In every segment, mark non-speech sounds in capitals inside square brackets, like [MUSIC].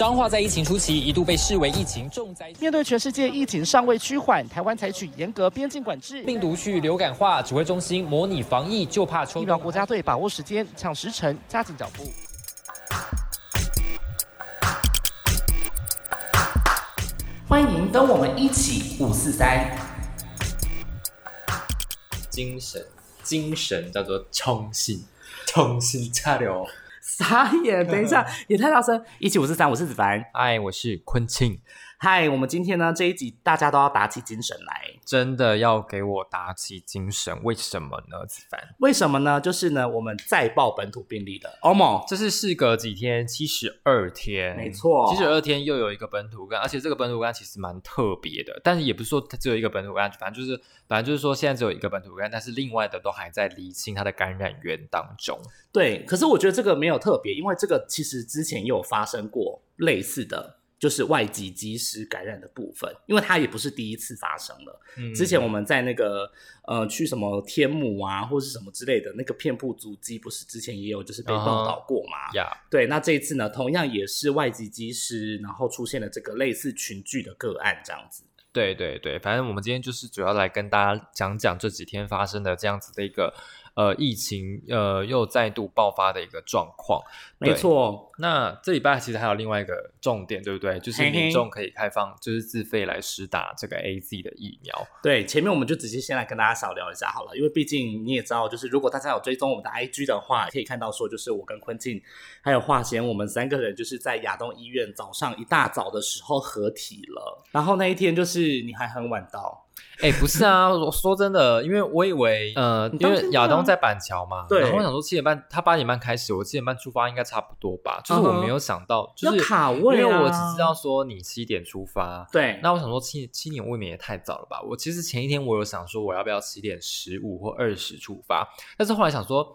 彰化在疫情初期一度被视为疫情重灾，面对全世界疫情尚未趋缓，台湾采取严格边境管制，病毒去流感化，指挥中心模拟防疫，就怕抽疫苗国家队把握时间，抢时辰，加紧脚步。欢迎跟我们一起五四三，精神精神叫做冲信，冲信加油。傻眼，[LAUGHS] 等一下也太大声！一七五四三，我是子凡，嗨，我是坤庆。嗨，我们今天呢这一集大家都要打起精神来，真的要给我打起精神，为什么呢？子凡，为什么呢？就是呢，我们再报本土病例的欧盟，这是事隔几天，七十二天，没错，七十二天又有一个本土感，而且这个本土感其实蛮特别的，但是也不是说它只有一个本土感，反正就是反正就是说现在只有一个本土感，但是另外的都还在厘清它的感染源当中。对，可是我觉得这个没有特别，因为这个其实之前也有发生过类似的。就是外籍机师感染的部分，因为它也不是第一次发生了。之前我们在那个呃去什么天母啊，或是什么之类的那个片铺足迹，不是之前也有就是被报道过嘛？呀，对，那这一次呢，同样也是外籍机师，然后出现了这个类似群聚的个案，这样子。对对对，反正我们今天就是主要来跟大家讲讲这几天发生的这样子的一个。呃，疫情呃又再度爆发的一个状况，没错。那这礼拜其实还有另外一个重点，对不对？就是民众可以开放，就是自费来施打这个 A Z 的疫苗。对，前面我们就直接先来跟大家少聊一下好了，因为毕竟你也知道，就是如果大家有追踪我们的 I G 的话，可以看到说，就是我跟坤进还有华贤，我们三个人就是在亚东医院早上一大早的时候合体了。然后那一天就是你还很晚到。哎，不是啊！我说真的，因为我以为，呃，因为亚东在板桥嘛，对，然后我想说七点半，他八点半开始，我七点半出发应该差不多吧。就是我没有想到，就是卡位，因为我只知道说你七点出发，对。那我想说七七点未免也太早了吧？我其实前一天我有想说我要不要七点十五或二十出发，但是后来想说。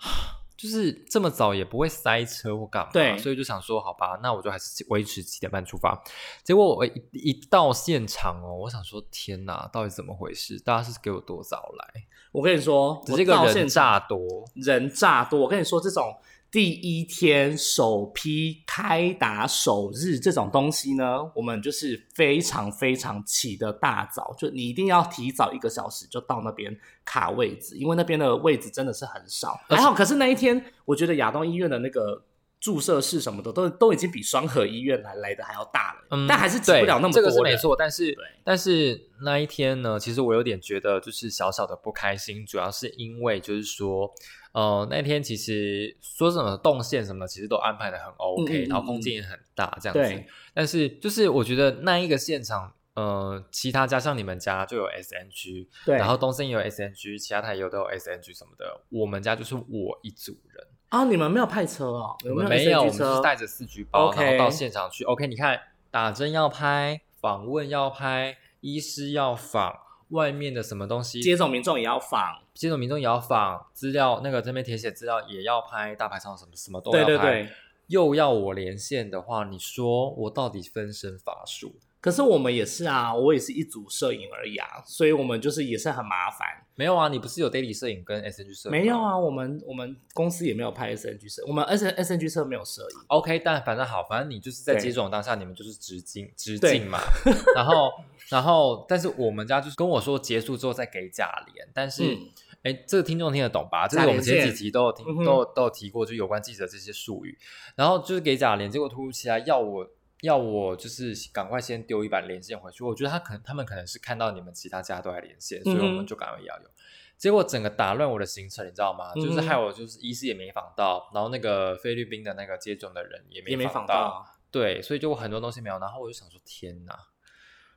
[SIGHS] 就是这么早也不会塞车或干嘛，对，所以就想说好吧，那我就还是维持七点半出发。结果我一一到现场哦，我想说天哪，到底怎么回事？大家是给我多早来？我跟你说，我这个人炸多，人炸多。我跟你说这种。第一天首批开打首日这种东西呢，我们就是非常非常起的大早，就你一定要提早一个小时就到那边卡位置，因为那边的位置真的是很少。还好，可是那一天我觉得亚东医院的那个注射室什么的都都已经比双河医院来来的还要大了，嗯但还是挤不了那么多。这个是没错，但是但是那一天呢，其实我有点觉得就是小小的不开心，主要是因为就是说。呃，那天其实说什么动线什么，其实都安排的很 OK，然后空间也很大这样子。但是就是我觉得那一个现场，呃，其他加上你们家就有 SNG，对，然后东森也有 SNG，其他台也有都有 SNG 什么的。我们家就是我一组人啊，你们没有派车哦？我们没有，我们是带着四局包，然后到现场去。OK，你看打针要拍，访问要拍，医师要访。外面的什么东西？接种民众也要访，接种民众也要访资料，那个这边填写资料也要拍，大排上什么什么都要拍，又要我连线的话，你说我到底分身乏术？可是我们也是啊，我也是一组摄影而已啊，所以我们就是也是很麻烦。没有啊，你不是有 daily 摄影跟 SNG 摄？没有啊，我们我们公司也没有拍 SNG 摄，我们 S SNG 摄没有摄影。OK，但反正好，反正你就是在接种当下，你们就是直径直径嘛。[LAUGHS] 然后然后，但是我们家就是跟我说结束之后再给假连，但是哎，这个听众听得懂吧？这是我们前几集都有听都都有提过，就有关记者这些术语。然后就是给假连，结果突如其来要我。要我就是赶快先丢一版连线回去，我觉得他可能他们可能是看到你们其他家都在连线，所以我们就赶快要有。结果整个打乱我的行程，你知道吗？就是害我就是医师也没访到，然后那个菲律宾的那个接种的人也没访到，对，所以就很多东西没有。然后我就想说，天哪！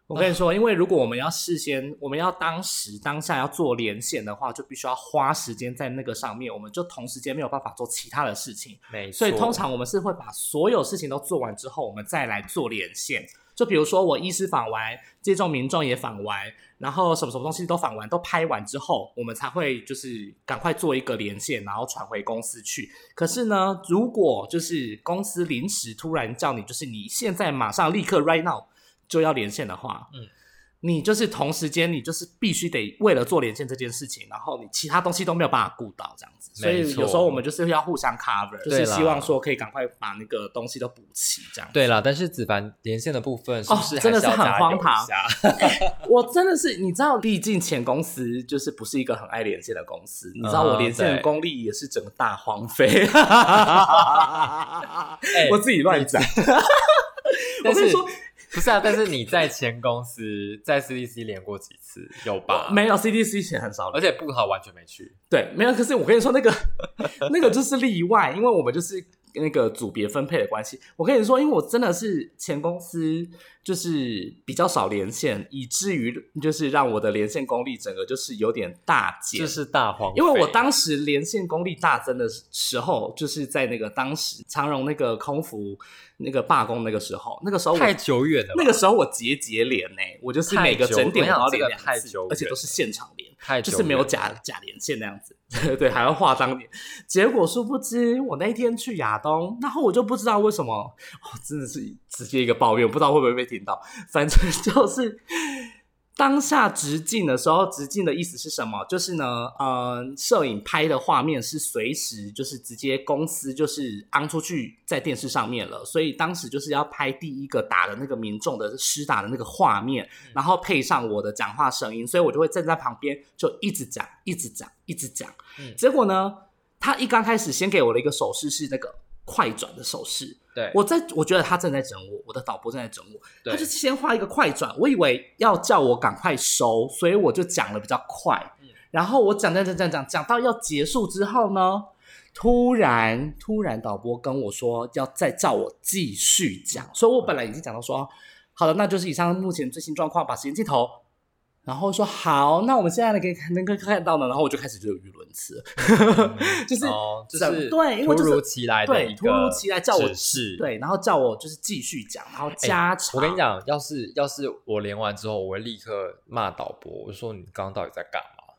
我跟你说，因为如果我们要事先，我们要当时当下要做连线的话，就必须要花时间在那个上面，我们就同时间没有办法做其他的事情。没错，所以通常我们是会把所有事情都做完之后，我们再来做连线。就比如说我医师访完，接种民众也访完，然后什么什么东西都访完，都拍完之后，我们才会就是赶快做一个连线，然后传回公司去。可是呢，如果就是公司临时突然叫你，就是你现在马上立刻 right now。就要连线的话，嗯，你就是同时间，你就是必须得为了做连线这件事情，然后你其他东西都没有办法顾到这样子，所以有时候我们就是要互相 cover，就是希望说可以赶快把那个东西都补齐这样。对啦，但是子凡连线的部分是不是哦真的是很荒唐。[LAUGHS] 我真的是，你知道，毕竟前公司就是不是一个很爱连线的公司，你知道我嗯连线的功力也是整个大荒废。[LAUGHS] 哎我自己乱讲，[LAUGHS] 我跟你说，不是啊？但是你在前公司 [LAUGHS] 在 CDC 连过几次？有吧？没有 CDC 前很少而且布桃完全没去。对，没有。可是我跟你说，那个 [LAUGHS] 那个就是例外，因为我们就是那个组别分配的关系。我跟你说，因为我真的是前公司就是比较少连线，以至于就是让我的连线功力整个就是有点大减。就是大荒废，因为我当时连线功力大增的时候，就是在那个当时长荣那个空服那个罢工那个时候，那个时候我太久远了，那个时候我节节连呢、我就是每个整点要连两次久，而且都是现场连。太久就是没有假假连线那样子，[LAUGHS] 对，还要化当年。结果殊不知，我那一天去亚东，然后我就不知道为什么，哦，真的是直接一个抱怨，不知道会不会被听到。反正就是当下直进的时候，直进的意思是什么？就是呢，呃，摄影拍的画面是随时就是直接公司就是昂出去在电视上面了，所以当时就是要拍第一个打的那个民众的施打的那个画面，然后配上我的讲话声音，所以我就会站在旁边就一直讲，一直讲，一直讲。嗯结果呢，他一刚开始先给我的一个手势是那个快转的手势，对，我在我觉得他正在整我，我的导播正在整我，对。他就先画一个快转，我以为要叫我赶快收，所以我就讲的比较快。嗯。然后我讲讲讲讲讲讲到要结束之后呢，突然突然导播跟我说要再叫我继续讲，所以我本来已经讲到说好了，那就是以上目前最新状况，把时间镜头。然后说好，那我们现在呢可以能够看到呢，然后我就开始就有语轮词了，[LAUGHS] 就是、哦，就是对因为突如其来的对突如其来叫我是，对，然后叫我就是继续讲，然后哎加长。我跟你，讲，要是要是我连完之后，我会立刻骂导播，我就说你刚刚到底在干嘛？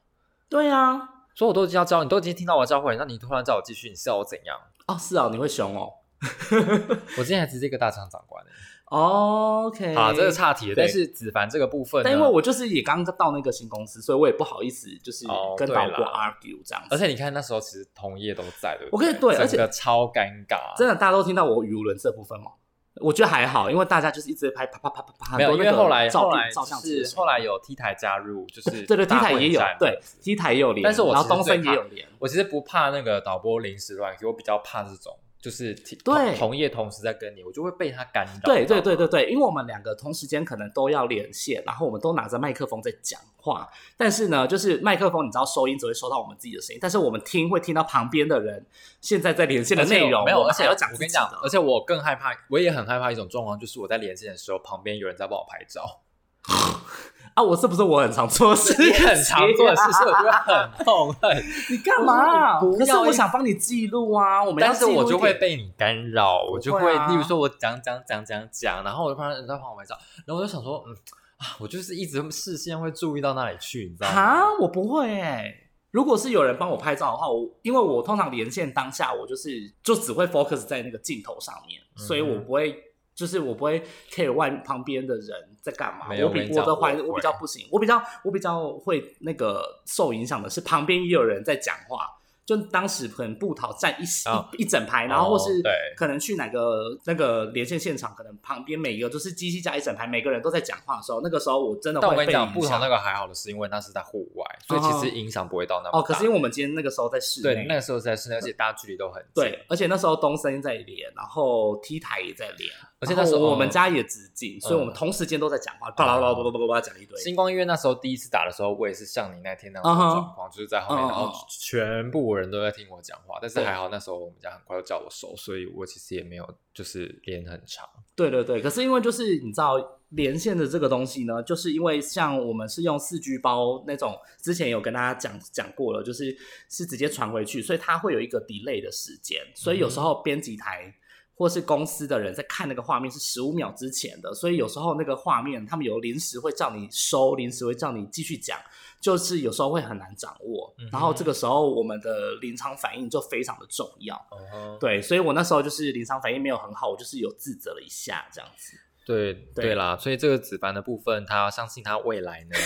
对啊，说我都已经要教，你都已经听到我教会，那你突然叫我继续，你是要我怎样？哦是啊，你会凶哦。[LAUGHS] 我今天还直接一个大厂长官欸 OK，好，这个岔题了。但是子凡这个部分，但因为我就是也刚到那个新公司，所以我也不好意思就是跟导播 argue 这样子。而且你看那时候其实同业都在，对不对我跟你对而且超尴尬，真的大家都听到我语无伦次的部分吗？我觉得还好，因为大家就是一直在拍啪啪啪啪啪，没有，因为后来后来是后来有 T 台加入，就 [LAUGHS] 是对对 T 台也有对 T 台也有连，但是我然后东森也有连，我其实不怕那个导播临时乱给我比较怕这种，就是同对。同业同时在跟你，我就会被他干扰。对对对对对，因为我们两个同时间可能都要连线，然后我们都拿着麦克风在讲话，但是呢，就是麦克风你知道收音只会收到我们自己的声音，但是我们听会听到旁边的人现在在连线的内容，没有，而且还要讲我跟你讲，而且我更害怕，我也很害怕一种状况，就是我在连线的时候，旁边有人在帮我拍照，[LAUGHS] 啊，我是不是我很常做的事？你很常做的事，所以我就会很痛恨。[LAUGHS] 你干嘛？不可是要我想帮你记录啊，我们要但是我就会被你干扰，我就会，例如说我讲讲讲讲讲，然后我就发现人在帮我拍照，然后我就想说，嗯啊，我就是一直视线会注意到那里去，你知道吗？啊，我不会哎、如果是有人帮我拍照的话，我因为我通常连线当下，我就是就只会 focus 在那个镜头上面，所以我嗯不会，就是我不会 care 外旁边的人在干嘛。我比我跟你讲我的环我比较不行，我比较我比较会那个受影响的是旁边也有人在讲话。就当时可能布桃站一、哦。一一整排，然后或是对。可能去哪个那个连线现场，可能旁边每一个都是机器架一整排，每个人都在讲话的时候，那个时候我真的会但我跟你讲，被影响。不同那个还好的是，因为那是在户外，所以其实影响不会到那么大。哦，可是因为我们今天那个时候在室内，对那个时候在室内，而且大家距离都很近。对，而且那时候东森在连，然后 T 台也在连，而且那时候我们家也直进，所以我们嗯同时间都在讲话，巴拉巴拉巴拉巴拉讲一堆。星光医院那时候第一次打的时候，我也是像你那天那样嗯哼。的状况，就是在后面，然后嗯全部人都在听我讲话，但是还好那时候我们家很快就叫我收，所以我其实也没有就是连很长。对对对，可是因为就是你知道连线的这个东西呢，就是因为像我们是用四 G 包那种，之前有跟大家讲讲过了，就是是直接传回去，所以它会有一个 delay 的时间，所以有时候编辑台。或是公司的人在看那个画面是十五秒之前的，所以有时候那个画面他们有临时会叫你收，临时会叫你继续讲，就是有时候会很难掌握。嗯然后这个时候我们的临场反应就非常的重要。哦，对，所以我那时候就是临场反应没有很好，我就是有自责了一下这样子。对对对啦，所以这个子凡的部分，他相信他未来呢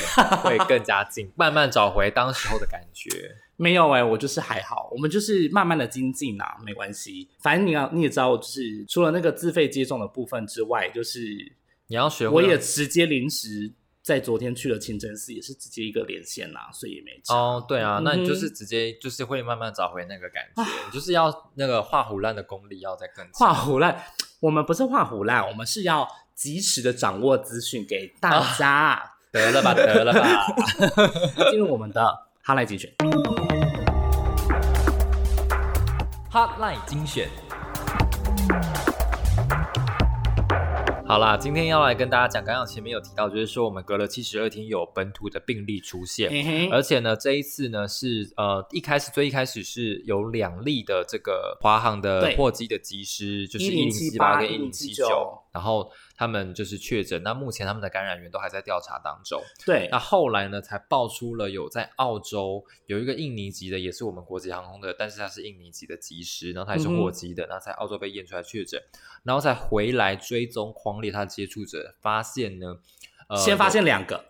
会更加进，[LAUGHS] 慢慢找回当时候的感觉。没有哎、我就是还好，我们就是慢慢的精进啊，没关系。反正你要你也知道，就是除了那个自费接种的部分之外，就是你要学会我，也直接临时在昨天去了清真寺，也是直接一个连线啦，所以也没差。哦，对啊，那你就是直接就是会慢慢找回那个感觉，你就是要那个画虎烂的功力要再更画强。虎烂，我们不是画虎烂，我们是要及时的掌握资讯给大家。得了吧，得了吧。[LAUGHS] 进入我们的哈赖精选。Hotline 精选。好啦，今天要来跟大家讲，刚刚前面有提到，就是说我们隔了七十二天有本土的病例出现，而且呢，这一次呢是呃一开始最一开始是有两例的这个华航的对。货机的机师，就是一零七八1078跟一零七九。1079，然后他们就是确诊，那目前他们的感染源都还在调查当中。对那后来呢，才爆出了有在澳洲有一个印尼籍的，也是我们国际航空的，但是他是印尼籍的机师，然后他也是货机的，然后在澳洲被验出来确诊，然后才回来追踪框列他的接触者，发现呢，呃，先发现两个，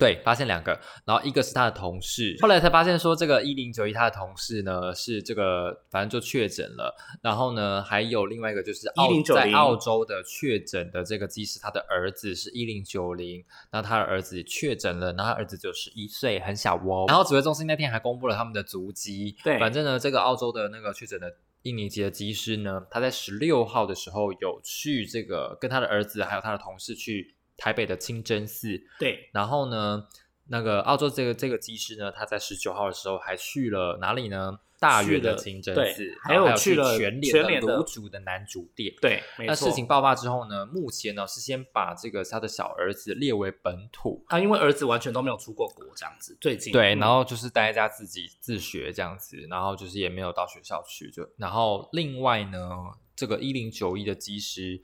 对，发现两个，然后一个是他的同事，后来才发现说这个一零九一他的同事呢是这个反正就确诊了，然后呢还有另外一个就是澳1090在澳洲的确诊的这个机师，他的儿子是一零九零，那他的儿子确诊了，然后他儿子只有十一岁，很小哦。然后指挥中心那天还公布了他们的足迹，对反正呢这个澳洲的那个确诊的。印尼籍的机师呢，他在十六号的时候有去这个跟他的儿子还有他的同事去台北的清真寺，对，然后呢，那个澳洲这个这个技师呢，他在十九号的时候还去了哪里呢？大园的清真寺，还有去了全联全联的的卤煮的男主店。对，没那。事情爆发之后呢，目前呢是先把这个他的小儿子列为本土，啊，因为儿子完全都没有出过国，这样子，最近对，嗯然后就是待在家自己自学这样子，然后就是也没有到学校去，就然后另外呢，这个一零九一的机师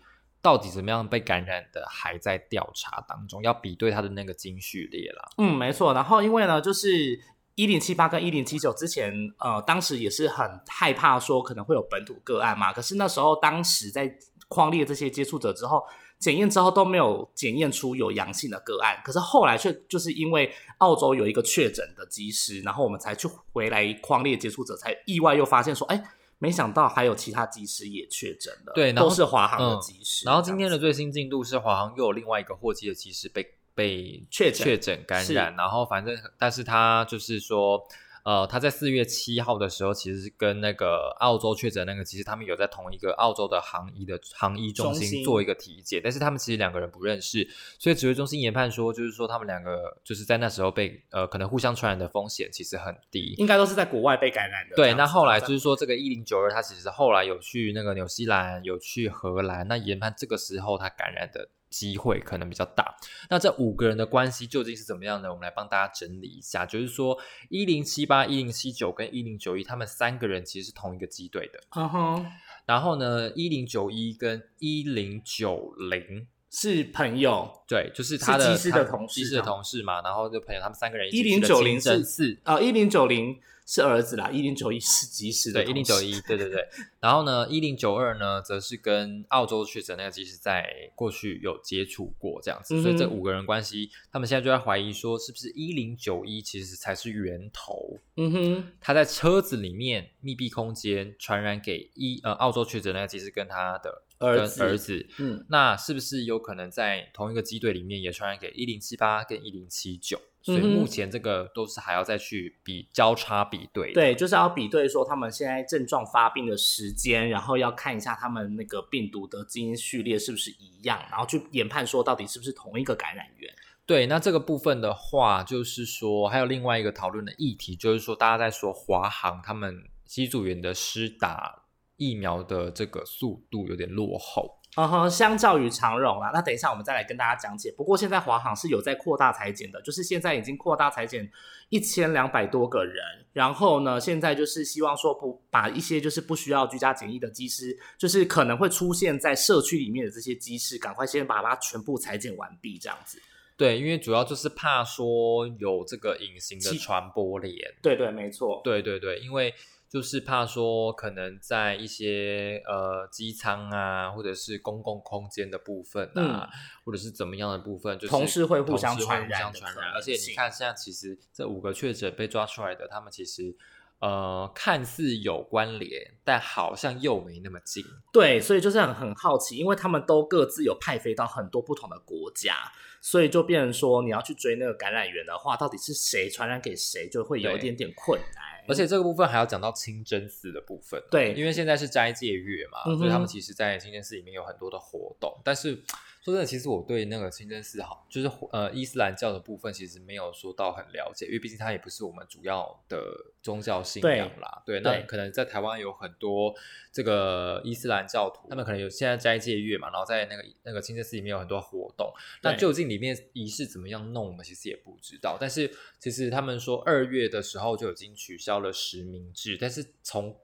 到底怎么样被感染的，还在调查当中，要比对他的那个经序列啦。嗯，没错。然后因为呢，就是一零七八跟一零七九之前，呃，当时也是很害怕说可能会有本土个案嘛。可是那时候当时在框列这些接触者之后，检验之后都没有检验出有阳性的个案。可是后来却就是因为澳洲有一个确诊的机师，然后我们才去回来框列接触者，才意外又发现说，哎。没想到还有其他机师也确诊了，对然后都是华航的嗯机师、然后今天的最新进度是华航又有另外一个货机的机师被被确诊确诊感染，然后反正但是他就是说。呃，他在四月七号的时候，其实是跟那个澳洲确诊那个，其实他们有在同一个澳洲的航医的航医中心做一个体检，但是他们其实两个人不认识，所以指挥中心研判说，就是说他们两个就是在那时候被呃可能互相传染的风险其实很低，应该都是在国外被感染的。对，那后来就是说，这个一零九二，他其实后来有去那个纽西兰，有去荷兰，那研判这个时候他感染的机会可能比较大。那这五个人的关系究竟是怎么样呢？我们来帮大家整理一下，就是说一零七八、一零七九跟一零九一，他们三个人其实是同一个机队的。嗯哼，然后呢，一零九一跟一零九零。是朋友，对，就是他的是机师的同事机师的同事嘛，然后就朋友他们三个人一零九零是真寺，呃，一零九零是儿子啦，一零九一是机师的对，一零九一，对对对。[LAUGHS] 然后呢，一零九二呢，则是跟澳洲确诊那个机师在过去有接触过这样子，所以这五个人关系，他们现在就在怀疑说，是不是一零九一其实才是源头？嗯哼，他在车子里面密闭空间传染给一呃澳洲确诊那个机师跟他的跟儿子儿子，嗯，那是不是有可能在同一个机队里面也传染给一零七八跟一零七九？所以目前这个都是还要再去比交叉比对的。对，就是要比对说他们现在症状发病的时间，然后要看一下他们那个病毒的基因序列是不是一样，然后去研判说到底是不是同一个感染源。对，那这个部分的话，就是说还有另外一个讨论的议题，就是说大家在说华航他们机组员的施打疫苗的这个速度有点落后。嗯哼，相较于长荣啦，那等一下我们再来跟大家讲解。不过现在华航是有在扩大裁剪的，就是现在已经扩大裁剪一千两百多个人，然后呢，现在就是希望说不把一些就是不需要居家检疫的机师，就是可能会出现在社区里面的这些机师，赶快先把它全部裁剪完毕，这样子。对，因为主要就是怕说有这个隐形的其传播链。对对，没错。对对对，因为就是怕说可能在一些呃机舱啊，或者是公共空间的部分啊，或者是怎么样的部分，就是同事会互相传染，传染。而且你看，现在其实这五个确诊被抓出来的，他们其实。呃，看似有关联，但好像又没那么近。对，所以就是很很好奇，因为他们都各自有派飞到很多不同的国家，所以就变成说，你要去追那个感染源的话，到底是谁传染给谁，就会有一点点困难。而且这个部分还要讲到清真寺的部分。对，因为现在是斋戒月嘛，所以他们其实在清真寺里面有很多的活动，但是。说真的，其实我对那个清真寺好，就是呃伊斯兰教的部分，其实没有说到很了解，因为毕竟它也不是我们主要的宗教信仰啦。对，那可能在台湾有很多这个伊斯兰教徒，他们可能有现在斋戒月嘛，然后在那个那个清真寺里面有很多活动。那究竟里面仪式怎么样弄，我们其实也不知道。但是其实他们说二月的时候就已经取消了实名制，但是从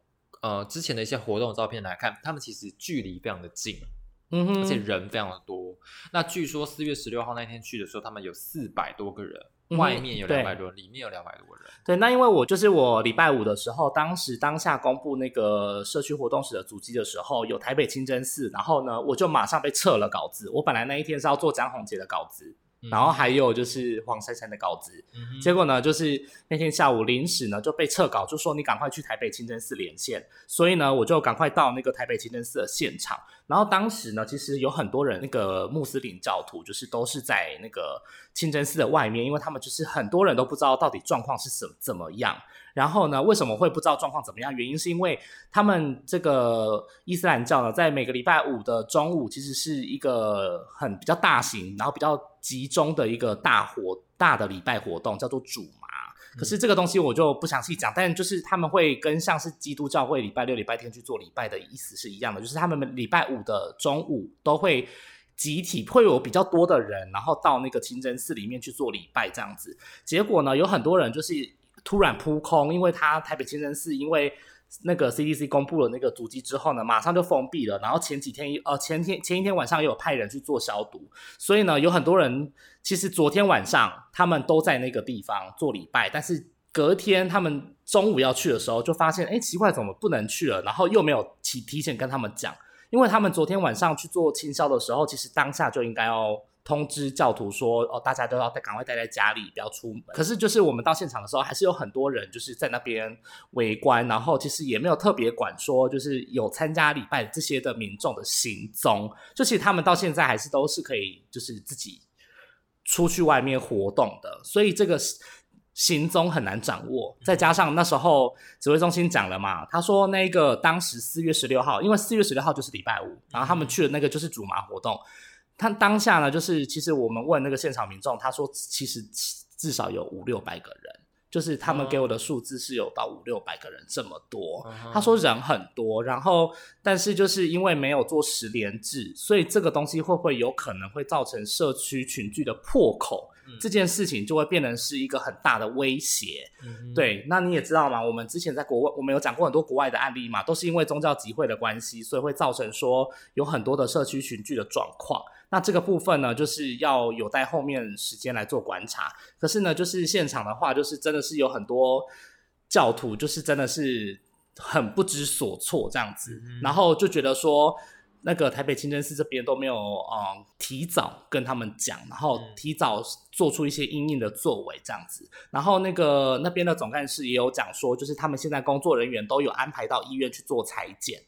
呃之前的一些活动照片来看，他们其实距离非常的近。嗯哼，而且人非常的多。那据说四月十六号那天去的时候，他们有四百多个人，外面有两百多人，里面有两百多人。对，那因为我就是我礼拜五的时候，当时当下公布那个社区活动室的足迹的时候，有台北清真寺，然后呢，我就马上被撤了稿子。我本来那一天是要做江宏杰的稿子。然后还有就是黄珊珊的稿子，结果呢，就是那天下午临时呢就被撤稿，就说你赶快去台北清真寺连线，所以呢，我就赶快到那个台北清真寺的现场。然后当时呢，其实有很多人，那个穆斯林教徒就是都是在那个清真寺的外面，因为他们就是很多人都不知道到底状况是怎怎么样。然后呢？为什么会不知道状况怎么样？原因是因为他们这个伊斯兰教呢，在每个礼拜五的中午，其实是一个很比较大型，然后比较集中的一个大活大的礼拜活动，叫做主。可是这个东西我就不详细讲，但就是他们会跟像是基督教会礼拜六、礼拜天去做礼拜的意思是一样的，就是他们礼拜五的中午都会集体会有比较多的人，然后到那个清真寺里面去做礼拜这样子。结果呢，有很多人就是。突然扑空，因为他台北清真寺因为那个 CDC 公布了那个足迹之后呢，马上就封闭了。然后前几天呃前天前一天晚上也有派人去做消毒，所以呢有很多人其实昨天晚上他们都在那个地方做礼拜，但是隔天他们中午要去的时候就发现，哎奇怪怎么不能去了？然后又没有提提前跟他们讲，因为他们昨天晚上去做清消的时候，其实当下就应该要。通知教徒说：“哦，大家都要赶快待在家里，不要出门。”可是，就是我们到现场的时候，还是有很多人就是在那边围观，然后其实也没有特别管说，就是有参加礼拜这些的民众的行踪。就其实他们到现在还是都是可以，就是自己出去外面活动的。所以这个行踪很难掌握。再加上那时候指挥中心讲了嘛，他说那个当时四月十六号，因为四月十六号就是礼拜五，然后他们去的那个就是主麻活动。他当下呢，就是其实我们问那个现场民众，他说其实至少有五六百个人，就是他们给我的数字是有到五六百个人这么多。他说人很多，然后但是就是因为没有做十连制，所以这个东西会不会有可能会造成社区群聚的破口？这件事情就会变成是一个很大的威胁。对，那你也知道嘛，我们之前在国外，我们有讲过很多国外的案例嘛，都是因为宗教集会的关系，所以会造成说有很多的社区群聚的状况。那这个部分呢，就是要有待后面时间来做观察。可是呢，就是现场的话，就是真的是有很多教徒，就是真的是很不知所措这样子，然后就觉得说。那个台北清真寺这边都没有嗯提早跟他们讲，然后提早做出一些应应的作为这样子。然后那个那边的总干事也有讲说，就是他们现在工作人员都有安排到医院去做裁剪，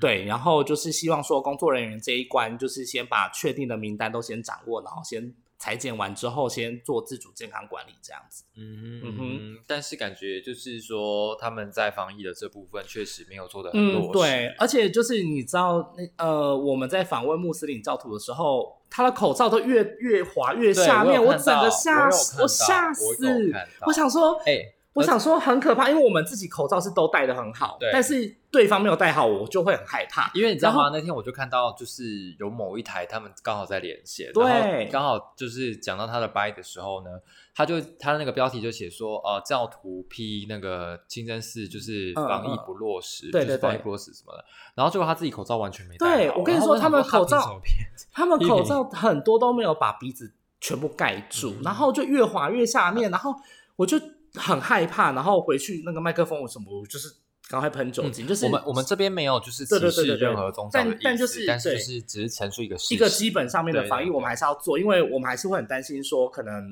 对，然后就是希望说工作人员这一关就是先把确定的名单都先掌握，然后先。裁剪完之后，先做自主健康管理这样子。嗯哼，但是感觉就是说，他们在防疫的这部分确实没有做的很落实。对，而且就是你知道，那呃，我们在访问穆斯林教徒的时候，他的口罩都越越滑越下面，我整个吓死，我吓死，我想说，哎。我想说很可怕，因为我们自己口罩是都戴的很好，但是对方没有戴好，我就会很害怕。因为你知道吗？那天我就看到，就是有某一台他们刚好在连线，对，刚好就是讲到他的掰的时候呢，他就他那个标题就写说，呃，教徒批那个清真寺就是防疫不落实，对对对，防疫不落实什么的。然后结果他自己口罩完全没戴。对我跟你说，他们口罩，他们口罩很多都没有把鼻子全部盖住，然后就越滑越下面，然后我就。很害怕，然后回去那个麦克风我什么，就是赶快喷酒精。就是我们我们这边没有就是歧视任何宗教的意思，但就是但是就是只是陈述一个一个基本上面的防疫，我们还是要做，因为我们还是会很担心说可能。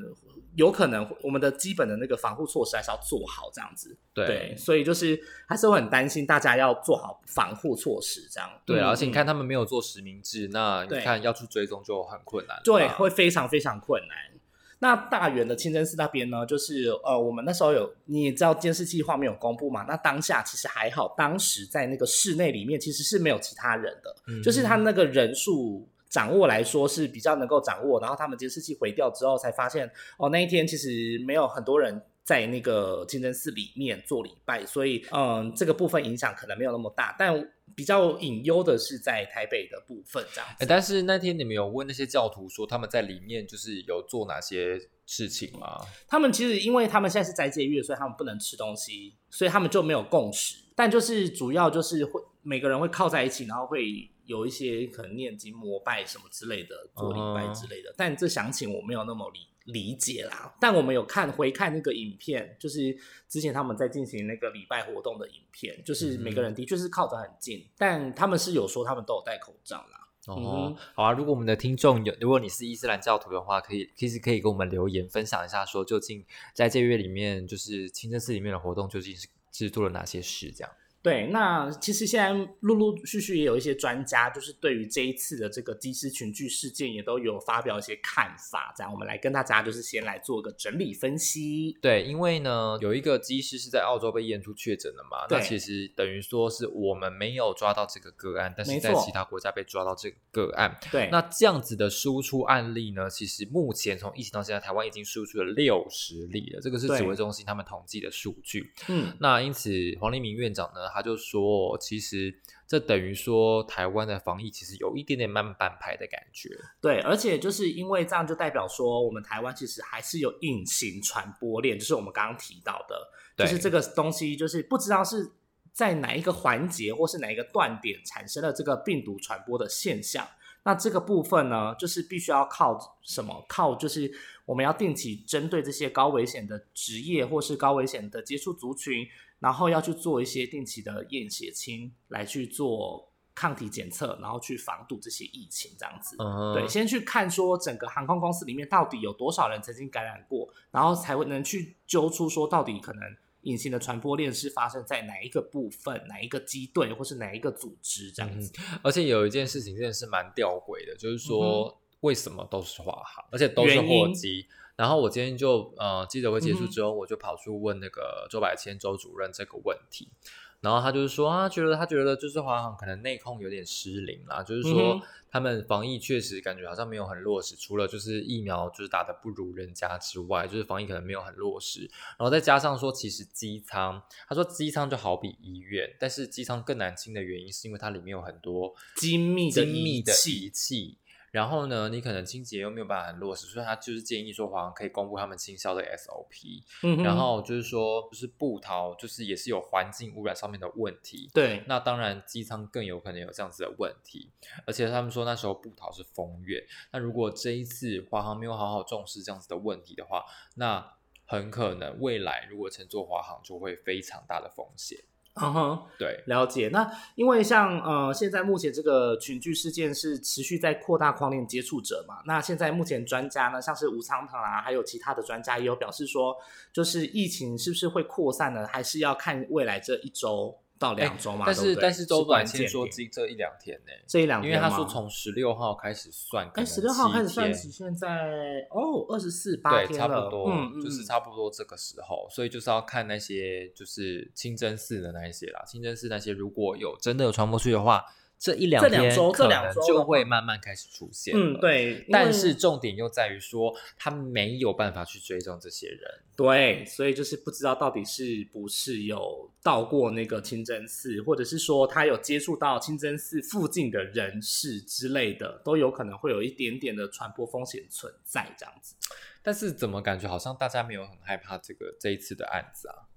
有可能我们的基本的那个防护措施还是要做好，这样子。对，所以就是还是会很担心大家要做好防护措施，这样。对，而且你看他们没有做实名制，那你看要去追踪就很困难。对，会非常非常困难。那大园的清真寺那边呢，就是呃，我们那时候有你也知道监视器画面有公布嘛？那当下其实还好，当时在那个室内里面其实是没有其他人的，就是他那个人数。掌握来说是比较能够掌握，然后他们监视器毁掉之后才发现，哦，那一天其实没有很多人在那个清真寺里面做礼拜，所以嗯，这个部分影响可能没有那么大。但比较隐忧的是在台北的部分这样。但是那天你们有问那些教徒说他们在里面就是有做哪些事情吗？他们其实因为他们现在是斋戒月，所以他们不能吃东西，所以他们就没有共识。但就是主要就是会每个人会靠在一起，然后会。有一些可能念经膜拜什么之类的，做礼拜之类的，但这详情我没有那么理理解啦。但我们有看回看那个影片，就是之前他们在进行那个礼拜活动的影片，就是每个人的确是靠得很近，但他们是有说他们都有戴口罩啦。哦，好啊。如果我们的听众有，如果你是伊斯兰教徒的话，可以其实可以跟我们留言分享一下，说究竟在这月里面，就是清真寺里面的活动究竟是是做了哪些事，这样。对，那其实现在陆陆续续也有一些专家，就是对于这一次的这个机师群聚事件，也都有发表一些看法。这样，我们来跟大家就是先来做个整理分析。对，因为呢，有一个机师是在澳洲被验出确诊的嘛，那其实等于说是我们没有抓到这个个案，但是在其他国家被抓到这个个案。对，那这样子的输出案例呢，其实目前从疫情到现在，台湾已经输出了六十例了，这个是指挥中心他们统计的数据。嗯，那因此黄立明院长呢？他就说，其实这等于说台湾的防疫其实有一点点慢半拍的感觉。对，而且就是因为这样，就代表说我们台湾其实还是有隐形传播链，就是我们刚刚提到的，就是这个东西，就是不知道是在哪一个环节或是哪一个断点产生了这个病毒传播的现象。那这个部分呢，就是必须要靠什么？靠就是我们要定期针对这些高危险的职业或是高危险的接触族群。然后要去做一些定期的验血清，来去做抗体检测，然后去防堵这些疫情，这样子。对，先去看说整个航空公司里面到底有多少人曾经感染过，然后才会能去揪出说到底可能隐形的传播链是发生在哪一个部分、哪一个机队或是哪一个组织这样子。而且有一件事情真的是蛮吊诡的，就是说为什么都是华航，而且都是货机。然后我今天就呃记者会结束之后，我就跑去问那个周百千周主任这个问题，然后他就是说啊，觉得他觉得就是华航可能内控有点失灵啦，就是说他们防疫确实感觉好像没有很落实，除了就是疫苗就是打的不如人家之外，就是防疫可能没有很落实，然后再加上说其实机舱，他说机舱就好比医院，但是机舱更难清的原因是因为它里面有很多精密精密的仪器。然后呢，你可能清洁又没有办法很落实，所以他就是建议说，华航可以公布他们倾销的 SOP。嗯，然后就是说，就是布逃，就是也是有环境污染上面的问题。对，那当然机舱更有可能有这样子的问题。而且他们说那时候布逃是风月，那如果这一次华航没有好好重视这样子的问题的话，那很可能未来如果乘坐华航就会非常大的风险。嗯哼，对，了解。那因为像呃，现在目前这个群聚事件是持续在扩大框链接触者嘛。那现在目前专家呢，像是吴昌腾啊，还有其他的专家也有表示说，就是疫情是不是会扩散呢？还是要看未来这一周。到两周嘛，但是但是周短先说这这一两天呢，这一两天，因为他说从十六号开始算，哎，十六号开始算起，现在哦二十四八天差不多，嗯，就是差不多这个时候，所以就是要看那些就是清真寺的那一些啦，清真寺那些如果有真的有传播出去的话。这一两天可能就会慢慢开始出现。嗯，对。但是重点又在于说，他没有办法去追踪这些人。对，所以就是不知道到底是不是有到过那个清真寺，或者是说他有接触到清真寺附近的人士之类的，都有可能会有一点点的传播风险存在这样子。但是怎么感觉好像大家没有很害怕这个这一次的案子啊？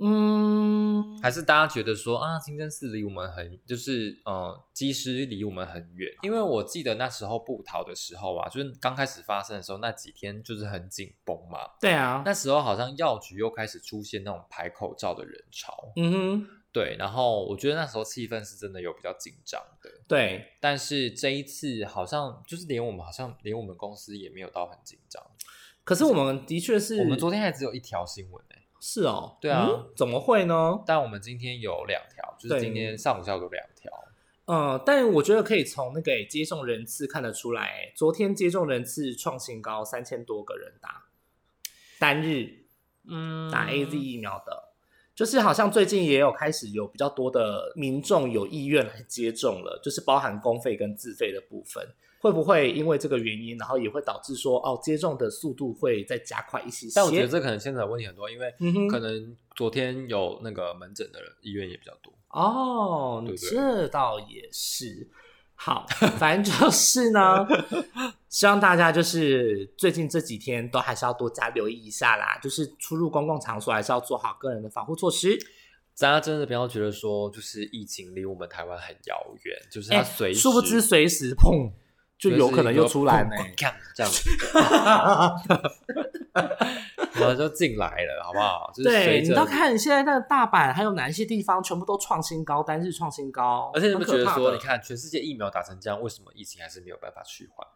嗯，还是大家觉得说啊，清真寺离我们很，就是呃，机师离我们很远？因为我记得那时候布逃的时候啊，就是刚开始发生的时候，那几天就是很紧绷嘛。对啊，那时候好像药局又开始出现那种排口罩的人潮。嗯哼，对，然后我觉得那时候气氛是真的有比较紧张的。对，但是这一次好像就是连我们好像连我们公司也没有到很紧张。可是我们的确是，我们昨天还只有一条新闻呢、是哦，对啊嗯怎么会呢？但我们今天有两条，就是今天上午下午有两条。嗯，但我觉得可以从那个接种人次看得出来，昨天接种人次创新高，三千多个人打单日嗯打 A Z 疫苗的，就是好像最近也有开始有比较多的民众有意愿来接种了，就是包含公费跟自费的部分，会不会因为这个原因，然后也会导致说哦接种的速度会再加快一些些？但我觉得这可能现在问题很多，因为可能昨天有那个门诊的人，医院也比较多。哦，对对这倒也是。好，反正就是呢，[LAUGHS] 希望大家就是最近这几天都还是要多加留意一下啦，就是出入公共场所还是要做好个人的防护措施。大家真的不要觉得说，就是疫情离我们台湾很遥远，就是它哎随时，殊不知随时砰就有可能又出来呢、这样子，[LAUGHS] 然后就进来了，好不好？就是对你要看现在那个大阪还有哪一些地方全部都创新高，单日创新高，而且你们觉得说，你看全世界疫苗打成这样，为什么疫情还是没有办法去缓？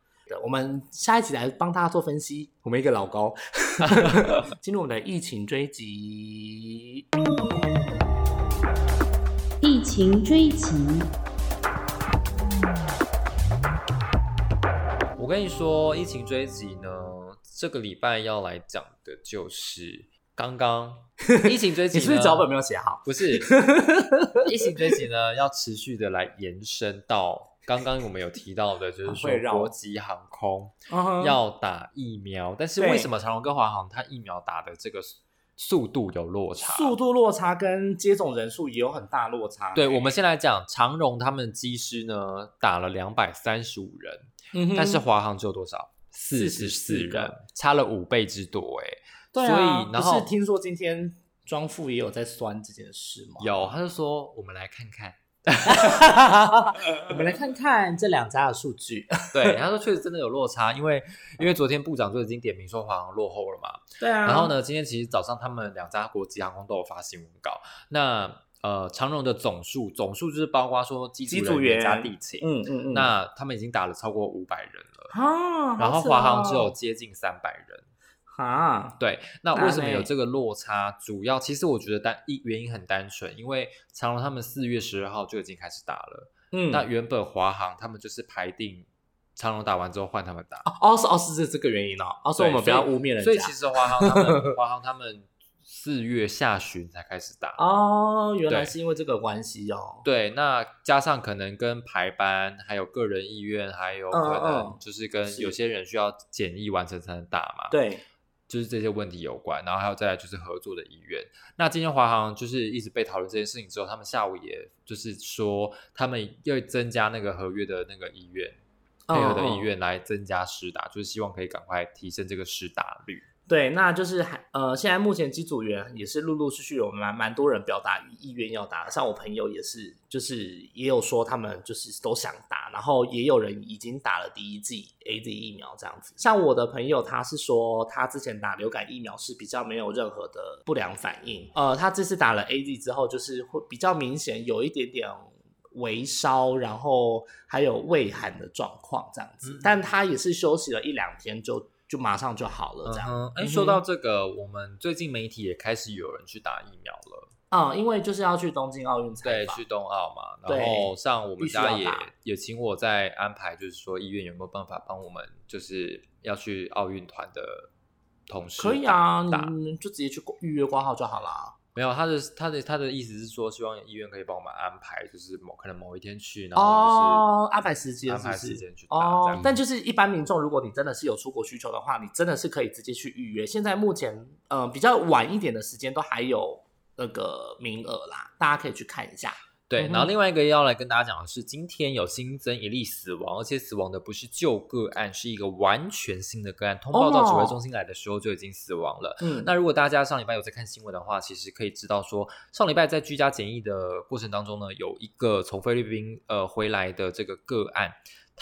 我们下一集来帮大家做分析。我们一个老高 [LAUGHS] [LAUGHS] 进入我们的疫情追击。疫情追击，我跟你说，疫情追击呢，这个礼拜要来讲的就是刚刚 [LAUGHS] 疫情追击呢，你是不是脚本没有写好？不是，[LAUGHS] 疫情追击呢，要持续的来延伸到刚刚我们有提到的，就是说国际航空嗯要打疫苗，但是为什么长荣跟华航它疫苗打的这个速度有落差？速度落差跟接种人数也有很大落差。对，我们先来讲长荣他们机师呢打了两百三十五人，嗯但是华航只有多少？四十四44人，差了五倍之多哎、对啊，所以然后不是听说今天庄富也有在酸这件事吗？有，他就说我们来看看，[LAUGHS] 我们来看看这两家的数据。[LAUGHS] 对，他说确实真的有落差，因为因为昨天部长就已经点名说华航落后了嘛，对啊，然后？呢，今天其实早上他们两家国际航空都有发新闻稿，那呃长荣的总数总数就是包括说机机组员。员加地勤，嗯嗯嗯，那他们已经打了超过五百人了，啊，然后华航只有哦接近三百人。啊，对，那那为什么有嘞这个落差？主要其实我觉得单一原因很单纯，因为长隆他们四月十二号就已经开始打了，嗯，那原本华航他们就是排定长隆打完之后换他们打，哦是哦是这这个原因哦，哦，所以我们不要污蔑人家。所以其实华航他们 [LAUGHS] 华航他们四月下旬才开始打。哦，原来是因为这个关系哦。对，那加上可能跟排班，还有个人意愿，还有可嗯能嗯就是跟有些人需要检疫完成才能打嘛。对，就是这些问题有关，然后还有再来就是合作的意愿。那今天华航就是一直被讨论这件事情之后，他们下午也就是说，他们要增加那个合约的那个意愿，配合的意嗯嗯愿来增加施打，就是希望可以赶快提升这个施打率。对，那就是还呃，现在目前机组员也是陆陆续续有蛮蛮多人表达意愿要打，像我朋友也是，就是也有说他们就是都想打，然后也有人已经打了第一剂 A Z 疫苗这样子。像我的朋友，他是说他之前打流感疫苗是比较没有任何的不良反应，呃，他这次打了 A Z 之后，就是会比较明显有一点点。微烧，然后还有畏寒的状况这样子，嗯但他也是休息了一两天就就马上就好了这样。说到这个，我们最近媒体也开始有人去打疫苗了，嗯，因为就是要去东京奥运采对，去冬奥嘛。然后像我们家也也请我在安排，就是说医院有没有办法帮我们，就是要去奥运团的同事可以啊，你你就直接去预约挂号就好啦。没有，他的他的他的意思是说，希望医院可以帮我们安排，就是某可能某一天去，然后哦，安排时间安排时间去打。这样，哦但就是一般民众，如果你真的是有出国需求的话，你真的是可以直接去预约。现在目前，呃，比较晚一点的时间都还有那个名额啦，大家可以去看一下。对，然后另外一个要来跟大家讲的是，今天有新增一例死亡，而且死亡的不是旧个案，是一个完全新的个案，通报到指挥中心来的时候就已经死亡了。嗯，那如果大家上礼拜有在看新闻的话，其实可以知道说，上礼拜在居家检疫的过程当中呢，有一个从菲律宾呃回来的这个个案，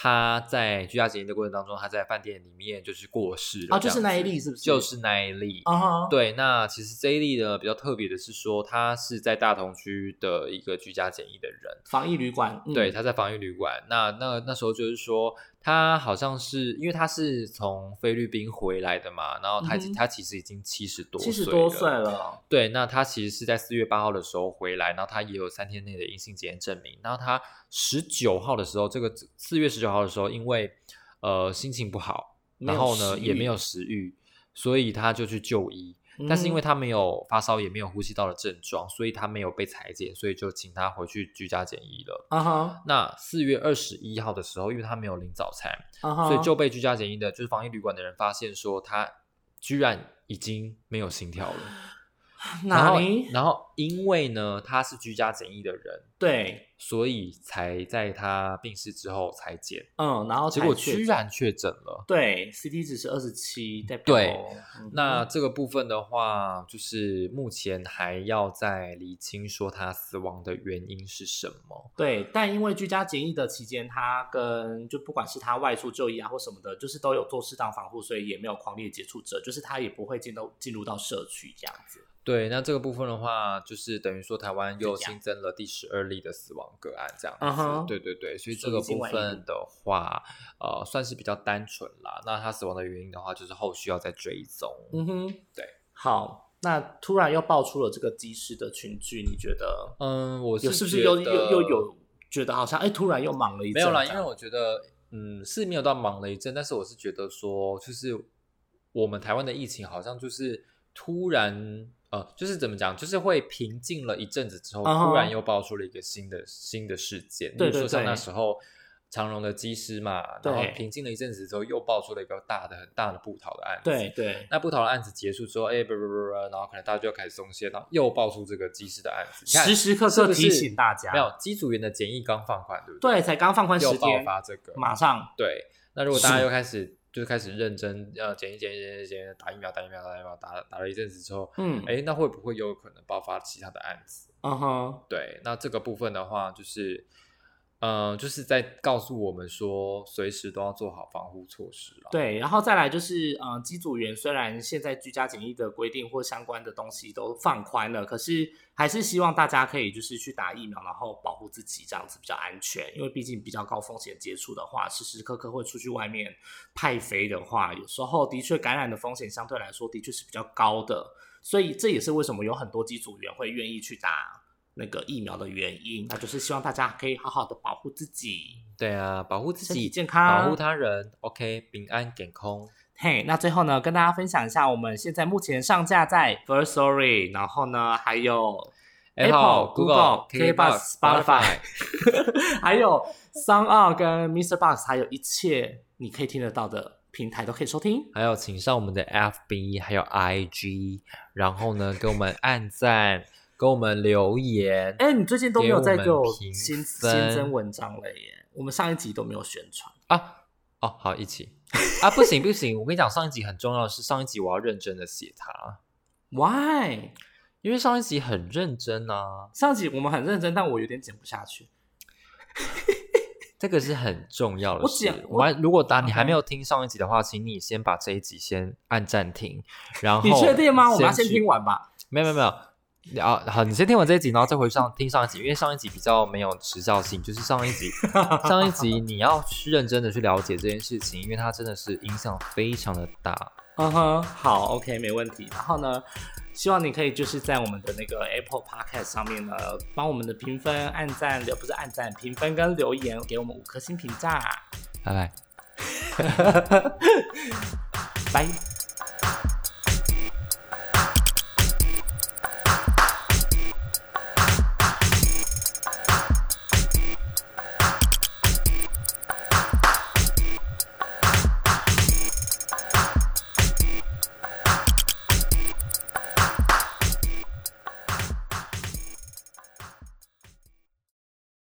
他在居家检疫的过程当中，他在饭店里面就是过世了。啊，就是那一例，是不是？就是那一例。啊哈，对，那其实这一例呢比较特别的是说，他是在大同区的一个居家检疫的人，防疫旅馆，嗯对，他在防疫旅馆。那那那时候就是说，他好像是因为他是从菲律宾回来的嘛，然后他、他其实已经七十多七十岁多岁了，对，那他其实是在四月八号的时候回来，然后他也有三天内的阴性检验证明。然后他十九号的时候，这个四月十九号的时候，因为呃心情不好，然后呢也没有食欲，所以他就去就医。但是因为嗯他没有发烧，也没有呼吸道的症状，所以他没有被裁剪，所以就请他回去居家检疫了。啊哈那四月二十一号的时候，因为他没有领早餐，所以就被居家检疫的，就是防疫旅馆的人发现说他居然已经没有心跳了。[LAUGHS] 然后哪里？然后因为呢，他是居家检疫的人，对，所以才在他病逝之后才检，嗯，然后结果居然确诊了。对，CT 值是二十七，代表对嗯那这个部分的话，就是目前还要再厘清说他死亡的原因是什么。对，但因为居家检疫的期间，他跟就不管是他外出就医啊或什么的，就是都有做适当防护，所以也没有狂烈接触者，就是他也不会进到进入到社区这样子。对，那这个部分的话，就是等于说台湾又新增了第十二例的死亡个案，这样子。对对对，所以属这个部分的话，呃，算是比较单纯啦。那他死亡的原因的话，就是后续要再追踪。嗯哼，对。好，那突然又爆出了这个机师的群聚，你觉得嗯，我有是不是觉又又又有觉得好像哎，突然又忙了一阵没有啦？因为我觉得，嗯，是没有到忙了一阵，但是我是觉得说，就是我们台湾的疫情好像就是突然。呃，就是怎么讲，就是会平静了一阵子之后突然又爆出了一个新的新的事件。对对例如说像那时候长荣的机师嘛，然后平静了一阵子之后，又爆出了一个大的很大的布逃的案子。对对那布逃的案子结束之后，哎，不不不不，然后可能大家就开始松懈，然后又爆出这个机师的案子，你看时时刻刻提醒大家没有机组员的检疫刚放宽，对不对？对，才刚放宽十又爆，发这个，马上对。那如果大家又开始就是开始认真呃检疫检疫检疫检疫打疫苗打疫苗打疫苗打打了一阵子之后，嗯哎，那会不会又有可能爆发其他的案子？嗯哼，对，那这个部分的话，就是，呃，就是在告诉我们说，随时都要做好防护措施了。对，然后再来就是，呃，机组员虽然现在居家检疫的规定或相关的东西都放宽了，可是还是希望大家可以就是去打疫苗，然后保护自己，这样子比较安全。因为毕竟比较高风险接触的话，时时刻刻会出去外面派飞的话，有时候的确感染的风险相对来说的确是比较高的。所以这也是为什么有很多机组员会愿意去打那个疫苗的原因，那就是希望大家可以好好的保护自己。对啊，保护自身体己，健康保护他人，OK，平安健康。嘿那最后呢，跟大家分享一下，我们现在目前上架在 First Story，然后呢还有 Apple、Google、KKBox、Spotify，[LAUGHS] 还有 Sound On 跟 Mr. Box，还有一切你可以听得到的平台都可以收听。还有，请上我们的 FB，还有 IG，然后呢，给我们按赞，给我们留言。哎，你最近都没有在给我给我们评新新分增文章了耶？我们上一集都没有宣传。啊哦，好，一起啊！不行不行，我跟你讲，上一集很重要的是，上一集我要认真的写它，Why？因为上一集很认真啊，上一集我们很认真，但我有点剪不下去。这个是很重要的我事。讲我还如果打你还没有听上一集的话，请你先把这一集先按暂停，然后你确定吗？我们要先去听完吧。没有没有没有。啊，好，你先听完这一集，然后再回上听上一集，因为上一集比较没有时效性，就是上一集，[LAUGHS] 上一集你要去认真的去了解这件事情，因为它真的是影响非常的大。嗯哼，好，OK，没问题。然后呢，希望你可以就是在我们的那个 Apple Podcast 上面呢，帮我们的评分、按赞留不是按赞，评分跟留言给我们五颗星评价。拜拜。[LAUGHS] 拜。